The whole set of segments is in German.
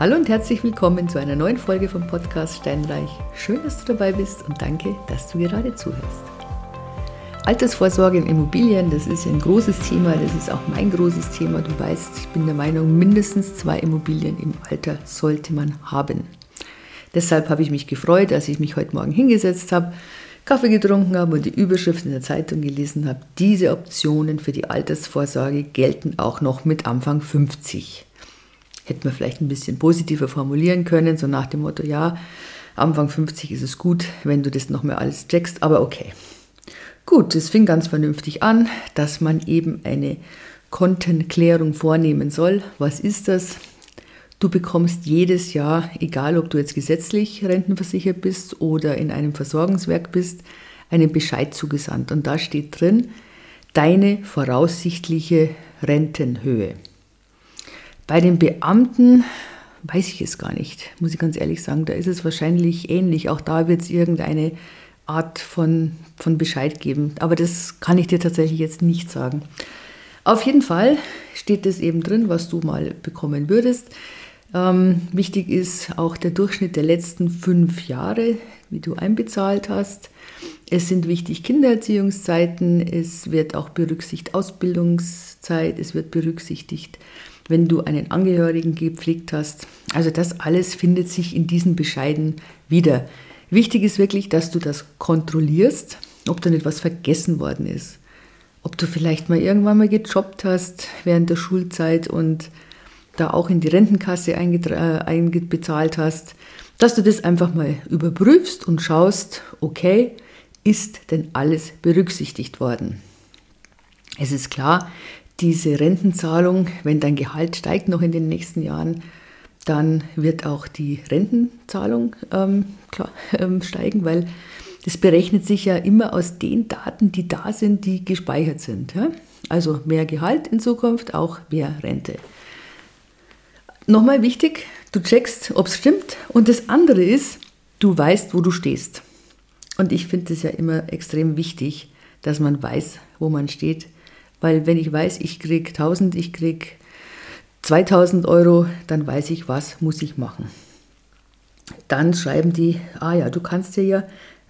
Hallo und herzlich willkommen zu einer neuen Folge vom Podcast Steinreich. Schön, dass du dabei bist und danke, dass du gerade zuhörst. Altersvorsorge in Immobilien, das ist ein großes Thema, das ist auch mein großes Thema. Du weißt, ich bin der Meinung, mindestens zwei Immobilien im Alter sollte man haben. Deshalb habe ich mich gefreut, als ich mich heute Morgen hingesetzt habe, Kaffee getrunken habe und die Überschrift in der Zeitung gelesen habe. Diese Optionen für die Altersvorsorge gelten auch noch mit Anfang 50 hätte man vielleicht ein bisschen positiver formulieren können, so nach dem Motto, ja, Anfang 50 ist es gut, wenn du das nochmal alles checkst, aber okay. Gut, es fing ganz vernünftig an, dass man eben eine Kontenklärung vornehmen soll. Was ist das? Du bekommst jedes Jahr, egal ob du jetzt gesetzlich rentenversichert bist oder in einem Versorgungswerk bist, einen Bescheid zugesandt. Und da steht drin, deine voraussichtliche Rentenhöhe. Bei den Beamten weiß ich es gar nicht, muss ich ganz ehrlich sagen. Da ist es wahrscheinlich ähnlich. Auch da wird es irgendeine Art von, von Bescheid geben. Aber das kann ich dir tatsächlich jetzt nicht sagen. Auf jeden Fall steht es eben drin, was du mal bekommen würdest. Ähm, wichtig ist auch der Durchschnitt der letzten fünf Jahre, wie du einbezahlt hast. Es sind wichtig Kindererziehungszeiten, es wird auch berücksichtigt Ausbildungszeit, es wird berücksichtigt wenn du einen Angehörigen gepflegt hast. Also das alles findet sich in diesen Bescheiden wieder. Wichtig ist wirklich, dass du das kontrollierst, ob da nicht was vergessen worden ist. Ob du vielleicht mal irgendwann mal gejobbt hast während der Schulzeit und da auch in die Rentenkasse äh, hast, dass du das einfach mal überprüfst und schaust, okay, ist denn alles berücksichtigt worden? Es ist klar, diese Rentenzahlung, wenn dein Gehalt steigt noch in den nächsten Jahren, dann wird auch die Rentenzahlung ähm, klar, ähm, steigen, weil das berechnet sich ja immer aus den Daten, die da sind, die gespeichert sind. Ja? Also mehr Gehalt in Zukunft, auch mehr Rente. Nochmal wichtig, du checkst, ob es stimmt. Und das andere ist, du weißt, wo du stehst. Und ich finde es ja immer extrem wichtig, dass man weiß, wo man steht weil wenn ich weiß, ich kriege 1000, ich kriege 2000 Euro, dann weiß ich, was muss ich machen. Dann schreiben die, ah ja, du kannst dir ja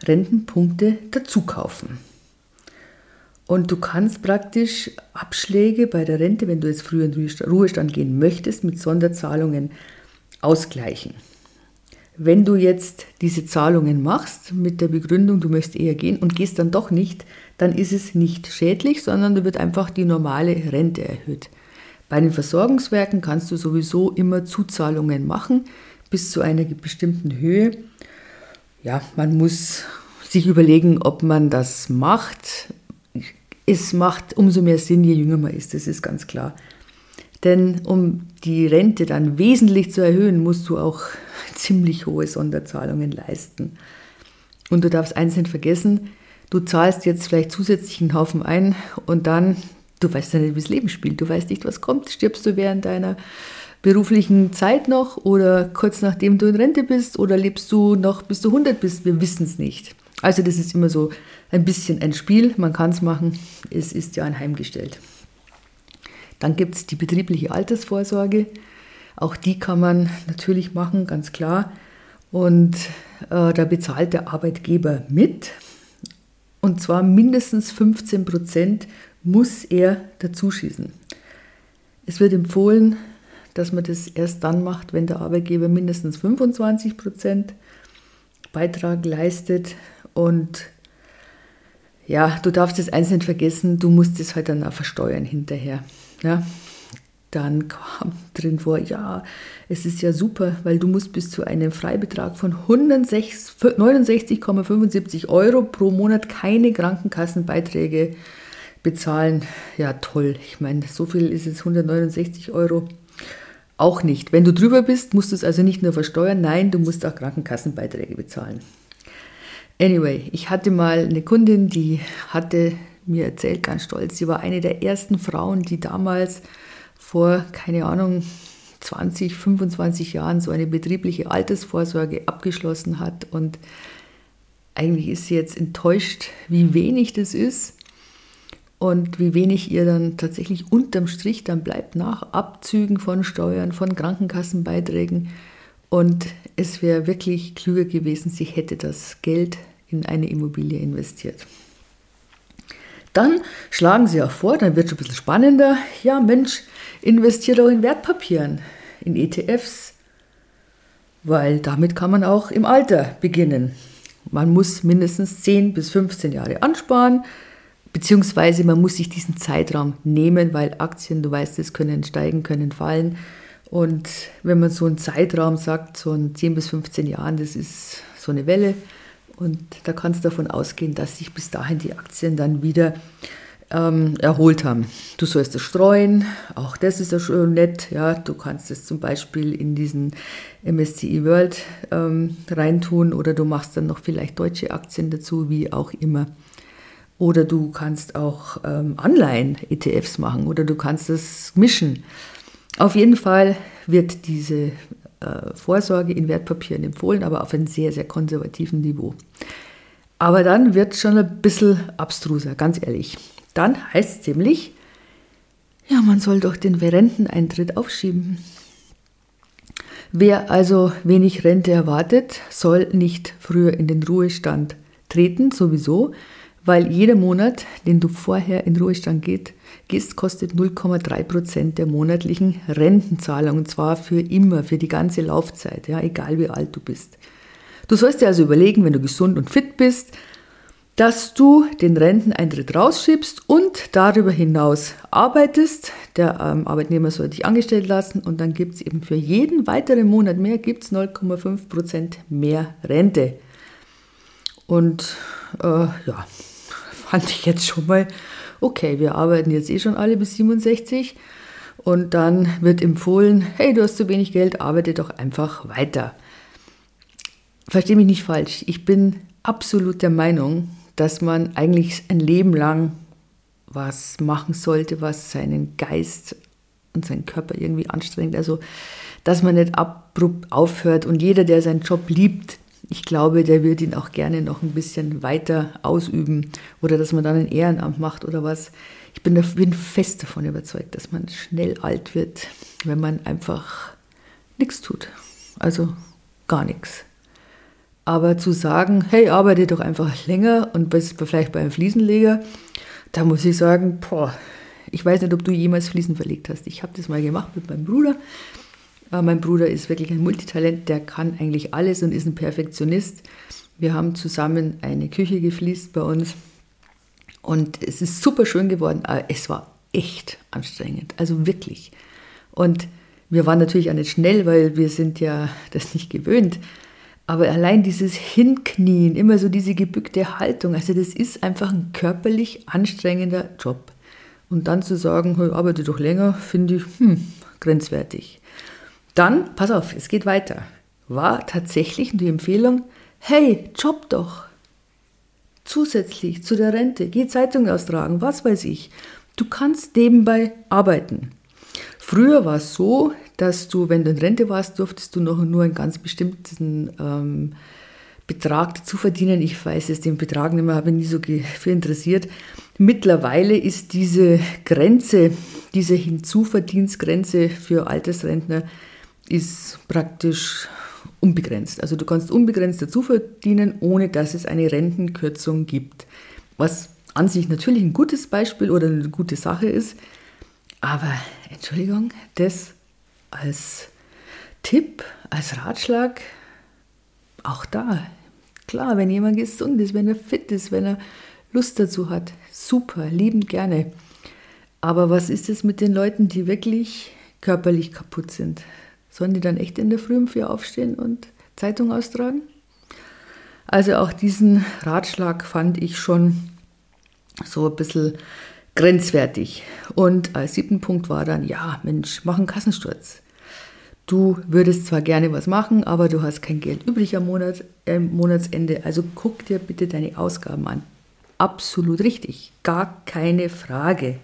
Rentenpunkte dazu kaufen. Und du kannst praktisch Abschläge bei der Rente, wenn du jetzt früher in Ruhestand gehen möchtest, mit Sonderzahlungen ausgleichen. Wenn du jetzt diese Zahlungen machst mit der Begründung, du möchtest eher gehen und gehst dann doch nicht, dann ist es nicht schädlich, sondern da wird einfach die normale Rente erhöht. Bei den Versorgungswerken kannst du sowieso immer Zuzahlungen machen bis zu einer bestimmten Höhe. Ja, man muss sich überlegen, ob man das macht. Es macht umso mehr Sinn, je jünger man ist, das ist ganz klar. Denn um die Rente dann wesentlich zu erhöhen, musst du auch ziemlich hohe Sonderzahlungen leisten. Und du darfst eins nicht vergessen, du zahlst jetzt vielleicht zusätzlich einen Haufen ein und dann, du weißt ja nicht, wie das Leben spielt, du weißt nicht, was kommt. Stirbst du während deiner beruflichen Zeit noch oder kurz nachdem du in Rente bist oder lebst du noch bis du 100 bist? Wir wissen es nicht. Also das ist immer so ein bisschen ein Spiel, man kann es machen, es ist ja anheimgestellt. Dann gibt es die betriebliche Altersvorsorge. Auch die kann man natürlich machen, ganz klar. Und äh, da bezahlt der Arbeitgeber mit. Und zwar mindestens 15 Prozent muss er dazu schießen. Es wird empfohlen, dass man das erst dann macht, wenn der Arbeitgeber mindestens 25 Prozent Beitrag leistet. Und ja, du darfst das eins nicht vergessen, du musst es halt dann auch versteuern hinterher. Ja, dann kam drin vor, ja, es ist ja super, weil du musst bis zu einem Freibetrag von 69,75 Euro pro Monat keine Krankenkassenbeiträge bezahlen. Ja, toll. Ich meine, so viel ist jetzt 169 Euro auch nicht. Wenn du drüber bist, musst du es also nicht nur versteuern, nein, du musst auch Krankenkassenbeiträge bezahlen. Anyway, ich hatte mal eine Kundin, die hatte mir erzählt, ganz stolz. Sie war eine der ersten Frauen, die damals vor, keine Ahnung, 20, 25 Jahren so eine betriebliche Altersvorsorge abgeschlossen hat. Und eigentlich ist sie jetzt enttäuscht, wie wenig das ist. und wie wenig ihr dann tatsächlich unterm Strich dann bleibt nach Abzügen von Steuern, von Krankenkassenbeiträgen. Und es wäre wirklich klüger gewesen, sie hätte das Geld in eine Immobilie investiert. Dann schlagen sie auch vor, dann wird es ein bisschen spannender. Ja, Mensch, investiert doch in Wertpapieren, in ETFs, weil damit kann man auch im Alter beginnen. Man muss mindestens 10 bis 15 Jahre ansparen, beziehungsweise man muss sich diesen Zeitraum nehmen, weil Aktien, du weißt es, können steigen, können fallen. Und wenn man so einen Zeitraum sagt, so ein 10 bis 15 Jahren, das ist so eine Welle. Und da kannst du davon ausgehen, dass sich bis dahin die Aktien dann wieder ähm, erholt haben. Du sollst es streuen, auch das ist ja schon nett. Ja, du kannst es zum Beispiel in diesen MSCI World ähm, reintun oder du machst dann noch vielleicht deutsche Aktien dazu, wie auch immer. Oder du kannst auch ähm, Anleihen-ETFs machen oder du kannst es mischen. Auf jeden Fall wird diese Vorsorge in Wertpapieren empfohlen, aber auf einem sehr, sehr konservativen Niveau. Aber dann wird es schon ein bisschen abstruser, ganz ehrlich. Dann heißt es nämlich, ja, man soll doch den Renteneintritt aufschieben. Wer also wenig Rente erwartet, soll nicht früher in den Ruhestand treten, sowieso, weil jeder Monat, den du vorher in Ruhestand geht, gehst, kostet 0,3 Prozent der monatlichen Rentenzahlung und zwar für immer, für die ganze Laufzeit, ja, egal wie alt du bist. Du sollst dir also überlegen, wenn du gesund und fit bist, dass du den Renteneintritt rausschiebst und darüber hinaus arbeitest. Der ähm, Arbeitnehmer soll dich angestellt lassen und dann gibt es eben für jeden weiteren Monat mehr, gibt es 0,5 Prozent mehr Rente. Und äh, ja, fand ich jetzt schon mal, okay, wir arbeiten jetzt eh schon alle bis 67 und dann wird empfohlen, hey, du hast zu wenig Geld, arbeite doch einfach weiter. Verstehe mich nicht falsch, ich bin absolut der Meinung, dass man eigentlich ein Leben lang was machen sollte, was seinen Geist und seinen Körper irgendwie anstrengt. Also, dass man nicht abrupt aufhört und jeder, der seinen Job liebt, ich glaube, der wird ihn auch gerne noch ein bisschen weiter ausüben oder dass man dann ein Ehrenamt macht oder was. Ich bin, bin fest davon überzeugt, dass man schnell alt wird, wenn man einfach nichts tut. Also gar nichts. Aber zu sagen, hey, arbeite doch einfach länger und bist vielleicht beim Fliesenleger, da muss ich sagen, boah, ich weiß nicht, ob du jemals Fliesen verlegt hast. Ich habe das mal gemacht mit meinem Bruder. Mein Bruder ist wirklich ein Multitalent, der kann eigentlich alles und ist ein Perfektionist. Wir haben zusammen eine Küche gefliest bei uns und es ist super schön geworden, aber es war echt anstrengend, also wirklich. Und wir waren natürlich auch nicht schnell, weil wir sind ja das nicht gewöhnt. Aber allein dieses Hinknien, immer so diese gebückte Haltung, also das ist einfach ein körperlich anstrengender Job. Und dann zu sagen, hey, arbeite doch länger, finde ich hm, grenzwertig. Dann, pass auf, es geht weiter. War tatsächlich die Empfehlung, hey, job doch. Zusätzlich zu der Rente, geh Zeitung austragen, was weiß ich. Du kannst nebenbei arbeiten. Früher war es so, dass du, wenn du in Rente warst, durftest du noch nur einen ganz bestimmten ähm, Betrag dazu verdienen. Ich weiß es den Betrag nicht mehr, habe mich nie so für interessiert. Mittlerweile ist diese Grenze, diese Hinzuverdienstgrenze für Altersrentner ist praktisch unbegrenzt. Also du kannst unbegrenzt dazu verdienen, ohne dass es eine Rentenkürzung gibt. Was an sich natürlich ein gutes Beispiel oder eine gute Sache ist. Aber Entschuldigung, das als Tipp, als Ratschlag, auch da, klar, wenn jemand gesund ist, wenn er fit ist, wenn er Lust dazu hat, super, liebend gerne. Aber was ist es mit den Leuten, die wirklich körperlich kaputt sind? Sollen die dann echt in der Früh um vier aufstehen und Zeitung austragen? Also auch diesen Ratschlag fand ich schon so ein bisschen grenzwertig. Und als siebten Punkt war dann, ja, Mensch, mach einen Kassensturz. Du würdest zwar gerne was machen, aber du hast kein Geld übrig am Monat, äh, Monatsende. Also guck dir bitte deine Ausgaben an. Absolut richtig, gar keine Frage.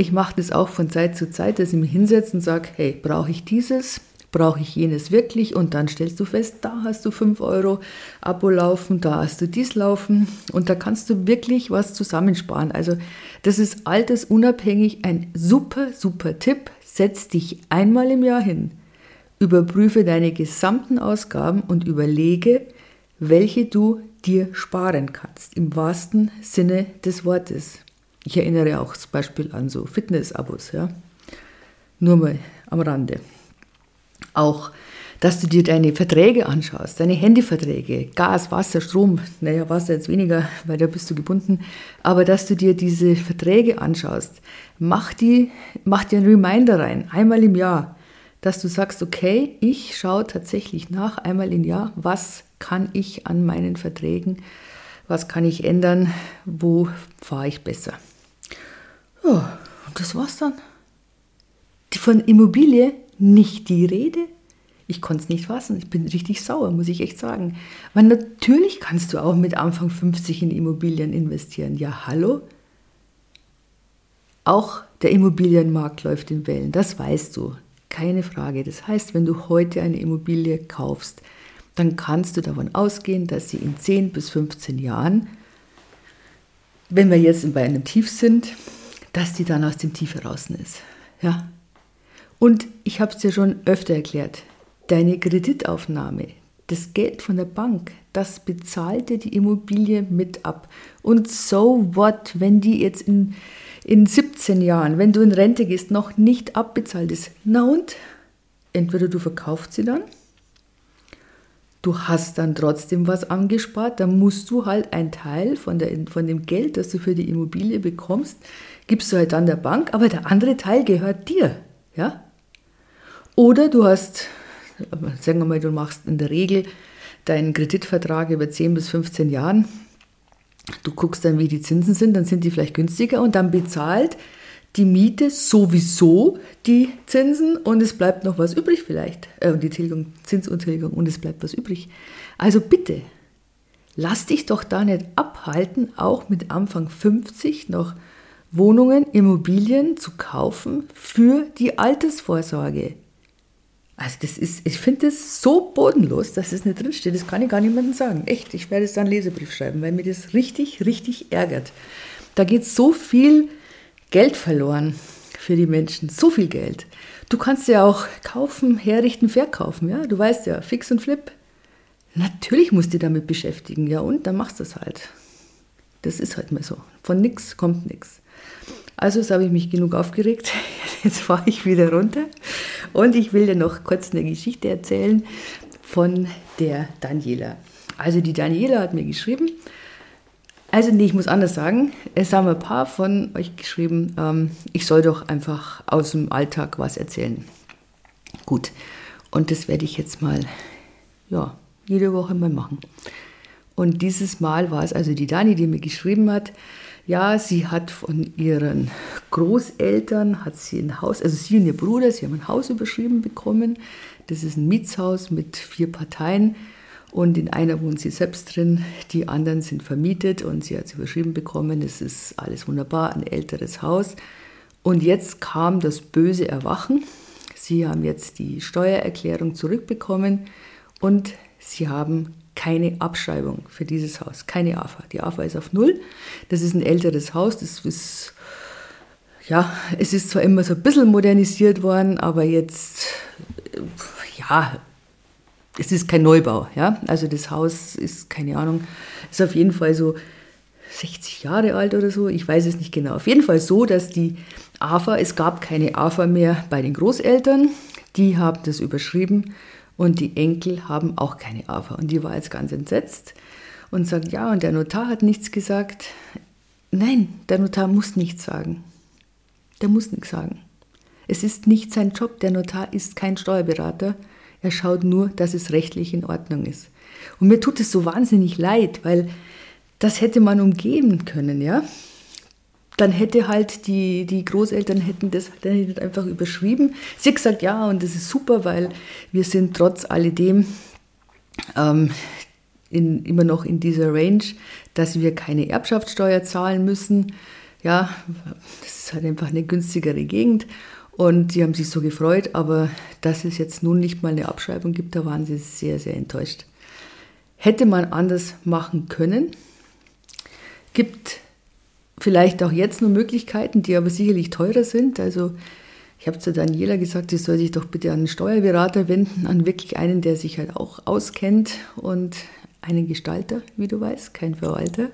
Ich mache das auch von Zeit zu Zeit, dass ich mich hinsetze und sage, hey, brauche ich dieses? brauche ich jenes wirklich und dann stellst du fest, da hast du 5 Euro Abo laufen, da hast du dies laufen und da kannst du wirklich was zusammensparen. Also das ist altersunabhängig ein super, super Tipp. Setz dich einmal im Jahr hin, überprüfe deine gesamten Ausgaben und überlege, welche du dir sparen kannst, im wahrsten Sinne des Wortes. Ich erinnere auch zum Beispiel an so Fitness-Abos, ja. Nur mal am Rande. Auch, dass du dir deine Verträge anschaust, deine Handyverträge, Gas, Wasser, Strom, naja, Wasser jetzt weniger, weil da bist du gebunden, aber dass du dir diese Verträge anschaust, mach, die, mach dir einen Reminder rein, einmal im Jahr, dass du sagst, okay, ich schaue tatsächlich nach, einmal im Jahr, was kann ich an meinen Verträgen, was kann ich ändern, wo fahre ich besser. Ja, und das war's dann. Von Immobilie nicht die Rede. Ich konnte es nicht fassen. Ich bin richtig sauer, muss ich echt sagen. Weil natürlich kannst du auch mit Anfang 50 in Immobilien investieren. Ja, hallo? Auch der Immobilienmarkt läuft in Wellen, das weißt du. Keine Frage. Das heißt, wenn du heute eine Immobilie kaufst, dann kannst du davon ausgehen, dass sie in 10 bis 15 Jahren, wenn wir jetzt bei einem Tief sind, dass die dann aus dem Tief heraus ist. Ja, und ich habe es dir schon öfter erklärt, deine Kreditaufnahme, das Geld von der Bank, das bezahlte die Immobilie mit ab. Und so what, wenn die jetzt in, in 17 Jahren, wenn du in Rente gehst, noch nicht abbezahlt ist? Na und? Entweder du verkaufst sie dann, du hast dann trotzdem was angespart, dann musst du halt einen Teil von, der, von dem Geld, das du für die Immobilie bekommst, gibst du halt dann der Bank, aber der andere Teil gehört dir. Ja? Oder du hast, sagen wir mal, du machst in der Regel deinen Kreditvertrag über 10 bis 15 Jahren. Du guckst dann, wie die Zinsen sind, dann sind die vielleicht günstiger und dann bezahlt die Miete sowieso die Zinsen und es bleibt noch was übrig vielleicht. Äh, die Tilgung, Zinsuntilgung und es bleibt was übrig. Also bitte, lass dich doch da nicht abhalten, auch mit Anfang 50 noch Wohnungen, Immobilien zu kaufen für die Altersvorsorge. Also das ist, ich finde das so bodenlos, dass es nicht drinsteht. Das kann ich gar niemandem sagen. Echt, ich werde es dann Lesebrief schreiben, weil mir das richtig, richtig ärgert. Da geht so viel Geld verloren für die Menschen, so viel Geld. Du kannst ja auch kaufen, herrichten, verkaufen, ja. Du weißt ja, Fix und Flip. Natürlich musst du dich damit beschäftigen, ja, und dann machst du es halt. Das ist halt mal so. Von nichts kommt nichts. Also, jetzt habe ich mich genug aufgeregt. Jetzt fahre ich wieder runter. Und ich will dir noch kurz eine Geschichte erzählen von der Daniela. Also, die Daniela hat mir geschrieben, also nee, ich muss anders sagen. Es haben ein paar von euch geschrieben, ähm, ich soll doch einfach aus dem Alltag was erzählen. Gut, und das werde ich jetzt mal, ja, jede Woche mal machen. Und dieses Mal war es also die Dani, die mir geschrieben hat, ja, sie hat von ihren Großeltern, hat sie ein Haus, also sie und ihr Bruder, sie haben ein Haus überschrieben bekommen. Das ist ein Mietshaus mit vier Parteien und in einer wohnt sie selbst drin, die anderen sind vermietet und sie hat es überschrieben bekommen. Es ist alles wunderbar, ein älteres Haus. Und jetzt kam das böse Erwachen. Sie haben jetzt die Steuererklärung zurückbekommen und sie haben keine Abschreibung für dieses Haus, keine AFA. Die AFA ist auf Null. Das ist ein älteres Haus, das ist, ja, es ist zwar immer so ein bisschen modernisiert worden, aber jetzt, ja, es ist kein Neubau, ja. Also das Haus ist, keine Ahnung, ist auf jeden Fall so 60 Jahre alt oder so, ich weiß es nicht genau. Auf jeden Fall so, dass die AFA, es gab keine AFA mehr bei den Großeltern, die haben das überschrieben und die Enkel haben auch keine AFA. Und die war jetzt ganz entsetzt und sagt, ja, und der Notar hat nichts gesagt. Nein, der Notar muss nichts sagen. Der muss nichts sagen. Es ist nicht sein Job. Der Notar ist kein Steuerberater. Er schaut nur, dass es rechtlich in Ordnung ist. Und mir tut es so wahnsinnig leid, weil das hätte man umgeben können, ja dann hätte halt die, die Großeltern hätten das hätten einfach überschrieben. Sie gesagt, ja, und das ist super, weil wir sind trotz alledem ähm, in, immer noch in dieser Range, dass wir keine Erbschaftssteuer zahlen müssen. Ja, das ist halt einfach eine günstigere Gegend. Und die haben sich so gefreut, aber dass es jetzt nun nicht mal eine Abschreibung gibt, da waren sie sehr, sehr enttäuscht. Hätte man anders machen können. Gibt vielleicht auch jetzt nur Möglichkeiten, die aber sicherlich teurer sind. Also ich habe zu Daniela gesagt, sie soll sich doch bitte an einen Steuerberater wenden, an wirklich einen, der sich halt auch auskennt und einen Gestalter, wie du weißt, kein Verwalter.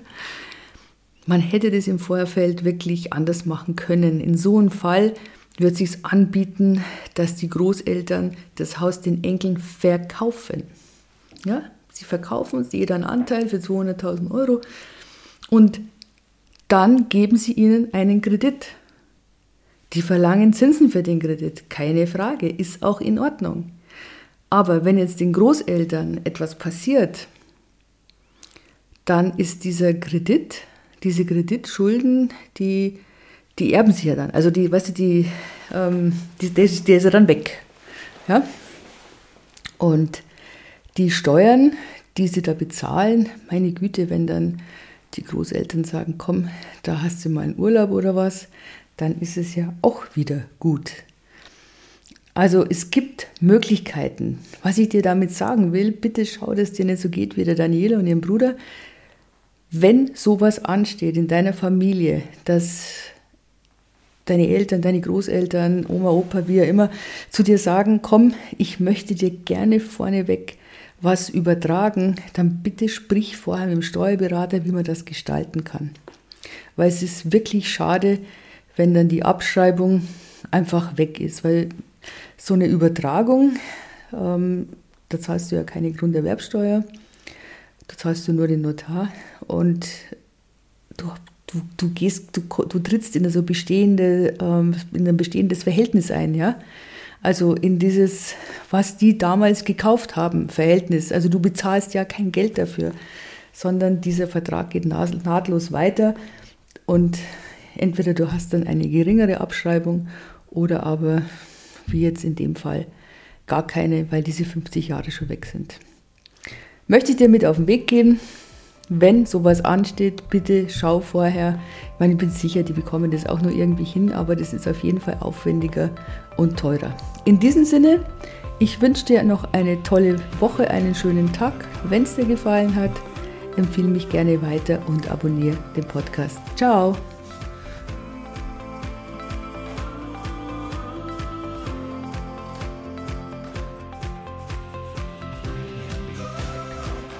Man hätte das im Vorfeld wirklich anders machen können. In so einem Fall wird sich anbieten, dass die Großeltern das Haus den Enkeln verkaufen. Ja, sie verkaufen uns jeder einen Anteil für 200.000 Euro und dann geben sie ihnen einen Kredit. Die verlangen Zinsen für den Kredit, keine Frage, ist auch in Ordnung. Aber wenn jetzt den Großeltern etwas passiert, dann ist dieser Kredit, diese Kreditschulden, die die erben sich ja dann. Also die, weißt du, die, ähm, die, der, ist, der ist ja dann weg. Ja? Und die Steuern, die sie da bezahlen, meine Güte, wenn dann die Großeltern sagen, komm, da hast du mal einen Urlaub oder was, dann ist es ja auch wieder gut. Also es gibt Möglichkeiten. Was ich dir damit sagen will, bitte schau, dass dir nicht so geht wie der Daniela und ihrem Bruder. Wenn sowas ansteht in deiner Familie, dass deine Eltern, deine Großeltern, Oma, Opa, wie auch immer, zu dir sagen, komm, ich möchte dir gerne vorneweg was übertragen, dann bitte sprich vorher mit dem Steuerberater, wie man das gestalten kann. Weil es ist wirklich schade, wenn dann die Abschreibung einfach weg ist, weil so eine Übertragung, ähm, da zahlst du ja keine Grunderwerbsteuer, da zahlst du nur den Notar und du du, du gehst, du, du trittst in, so bestehende, ähm, in ein bestehendes Verhältnis ein, ja. Also in dieses, was die damals gekauft haben, Verhältnis. Also du bezahlst ja kein Geld dafür, sondern dieser Vertrag geht nahtlos weiter und entweder du hast dann eine geringere Abschreibung oder aber, wie jetzt in dem Fall, gar keine, weil diese 50 Jahre schon weg sind. Möchte ich dir mit auf den Weg geben, wenn sowas ansteht, bitte schau vorher. Ich meine, ich bin sicher, die bekommen das auch nur irgendwie hin, aber das ist auf jeden Fall aufwendiger und teurer. In diesem Sinne, ich wünsche dir noch eine tolle Woche, einen schönen Tag. Wenn es dir gefallen hat, empfehle mich gerne weiter und abonniere den Podcast. Ciao!